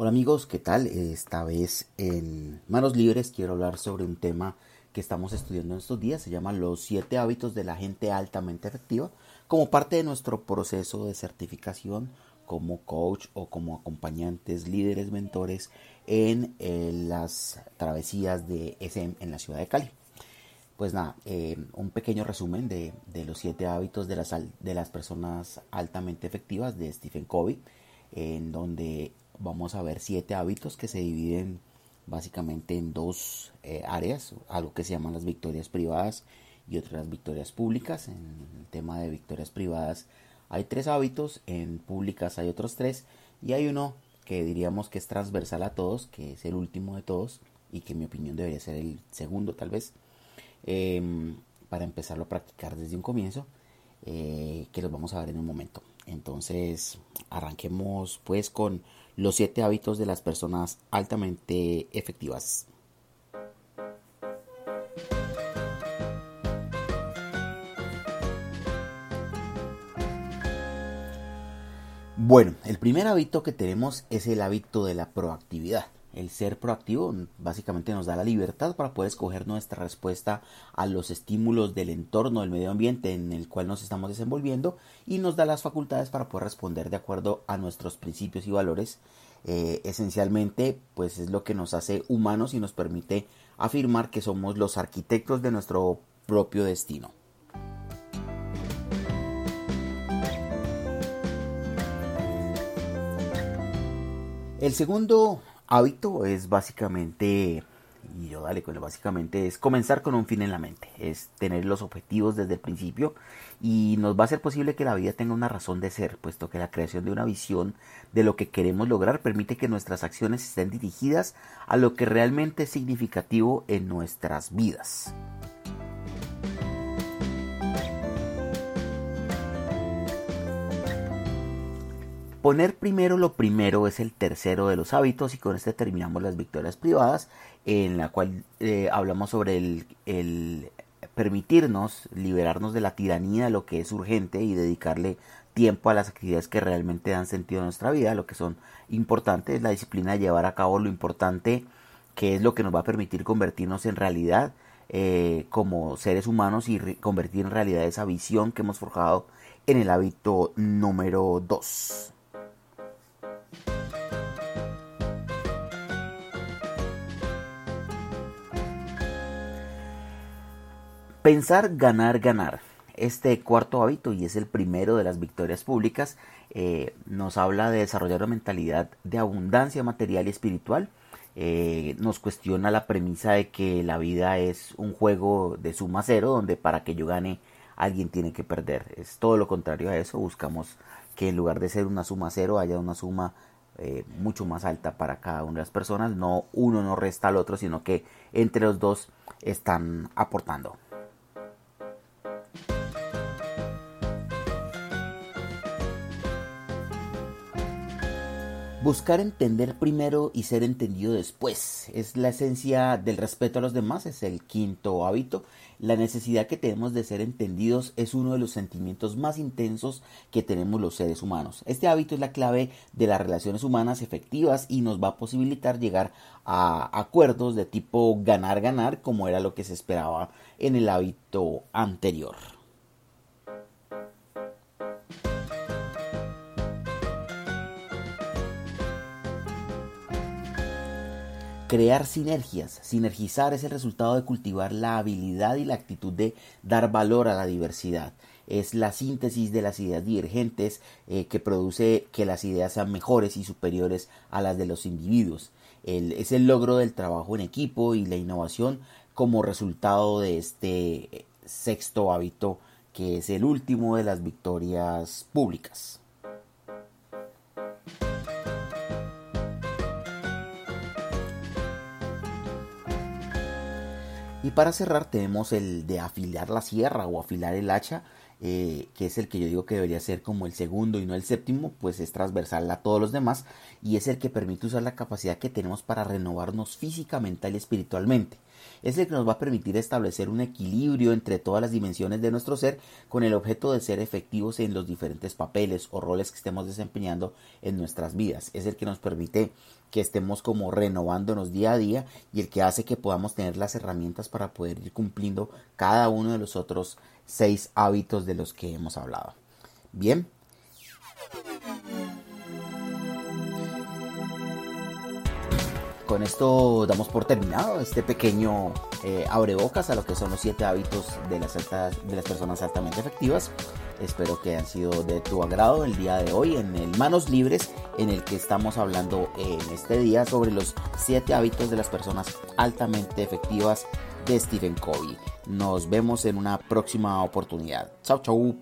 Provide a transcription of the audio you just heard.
Hola amigos, ¿qué tal? Esta vez en Manos Libres quiero hablar sobre un tema que estamos estudiando en estos días. Se llama Los siete hábitos de la gente altamente efectiva como parte de nuestro proceso de certificación como coach o como acompañantes, líderes, mentores en eh, las travesías de SM en la ciudad de Cali. Pues nada, eh, un pequeño resumen de, los siete hábitos de las, de las personas altamente efectivas de Stephen Covey, en donde vamos a ver siete hábitos que se dividen básicamente en dos eh, áreas, algo que se llaman las victorias privadas y otras victorias públicas. En el tema de victorias privadas hay tres hábitos, en públicas hay otros tres y hay uno que diríamos que es transversal a todos, que es el último de todos y que en mi opinión debería ser el segundo tal vez, em, para empezarlo a practicar desde un comienzo, eh, que los vamos a ver en un momento. Entonces, arranquemos pues con los siete hábitos de las personas altamente efectivas. Bueno, el primer hábito que tenemos es el hábito de la proactividad. El ser proactivo básicamente nos da la libertad para poder escoger nuestra respuesta a los estímulos del entorno, del medio ambiente en el cual nos estamos desenvolviendo y nos da las facultades para poder responder de acuerdo a nuestros principios y valores. Eh, esencialmente, pues es lo que nos hace humanos y nos permite afirmar que somos los arquitectos de nuestro propio destino. El segundo hábito es básicamente, y yo dale, pues básicamente es comenzar con un fin en la mente, es tener los objetivos desde el principio y nos va a ser posible que la vida tenga una razón de ser, puesto que la creación de una visión de lo que queremos lograr permite que nuestras acciones estén dirigidas a lo que realmente es significativo en nuestras vidas. Poner primero lo primero es el tercero de los hábitos y con este terminamos las victorias privadas en la cual eh, hablamos sobre el, permitirnos liberarnos de la tiranía de lo que es urgente y dedicarle tiempo a las actividades que realmente dan sentido a nuestra vida, lo que son importantes, la disciplina de llevar a cabo lo importante que es lo que nos va a permitir convertirnos en realidad eh, como seres humanos y convertir en realidad esa visión que hemos forjado en el hábito número 2. Pensar, ganar, ganar. Este cuarto hábito, y es el primero de las victorias públicas, eh, nos habla de desarrollar una mentalidad de abundancia material y espiritual. Eh, nos cuestiona la premisa de que la vida es un juego de suma cero, donde para que yo gane alguien tiene que perder. Es todo lo contrario a eso. Buscamos que en lugar de ser una suma cero haya una suma eh, mucho más alta para cada una de las personas. No uno no resta al otro, sino que entre los dos están aportando. Buscar entender primero y ser entendido después es la esencia del respeto a los demás, es el quinto hábito. La necesidad que tenemos de ser entendidos es uno de los sentimientos más intensos que tenemos los seres humanos. Este hábito es la clave de las relaciones humanas efectivas y nos va a posibilitar llegar a acuerdos de tipo ganar-ganar como era lo que se esperaba en el hábito anterior. Crear sinergias. Sinergizar es el resultado de cultivar la habilidad y la actitud de dar valor a la diversidad. Es la síntesis de las ideas divergentes eh, que produce que las ideas sean mejores y superiores a las de los individuos. es el logro del trabajo en equipo y la innovación como resultado de este eh, sexto hábito que es el último de las victorias públicas. Y para cerrar tenemos el de afilar la sierra o afilar el hacha, eh, que es el que yo digo que debería ser como el segundo y no el séptimo, pues es transversal a todos los demás y es el que permite usar la capacidad que tenemos para renovarnos física, mental y espiritualmente. Es el que nos va a permitir establecer un equilibrio entre todas las dimensiones de nuestro ser con el objeto de ser efectivos en los diferentes papeles o roles que estemos desempeñando en nuestras vidas. Es el que nos permite que estemos como renovándonos día a día y el que hace que podamos tener las herramientas para poder ir cumpliendo cada uno de los otros seis hábitos de los que hemos hablado. Bien. Con esto damos por terminado este pequeño eh, abrebocas a lo que son los siete hábitos de las, de las personas altamente efectivas. Espero que hayan sido de tu agrado el día de hoy en el Manos Libres, en el que estamos hablando en este día sobre los siete hábitos de las personas altamente efectivas de Stephen Covey. Nos vemos en una próxima oportunidad. Chao, chao.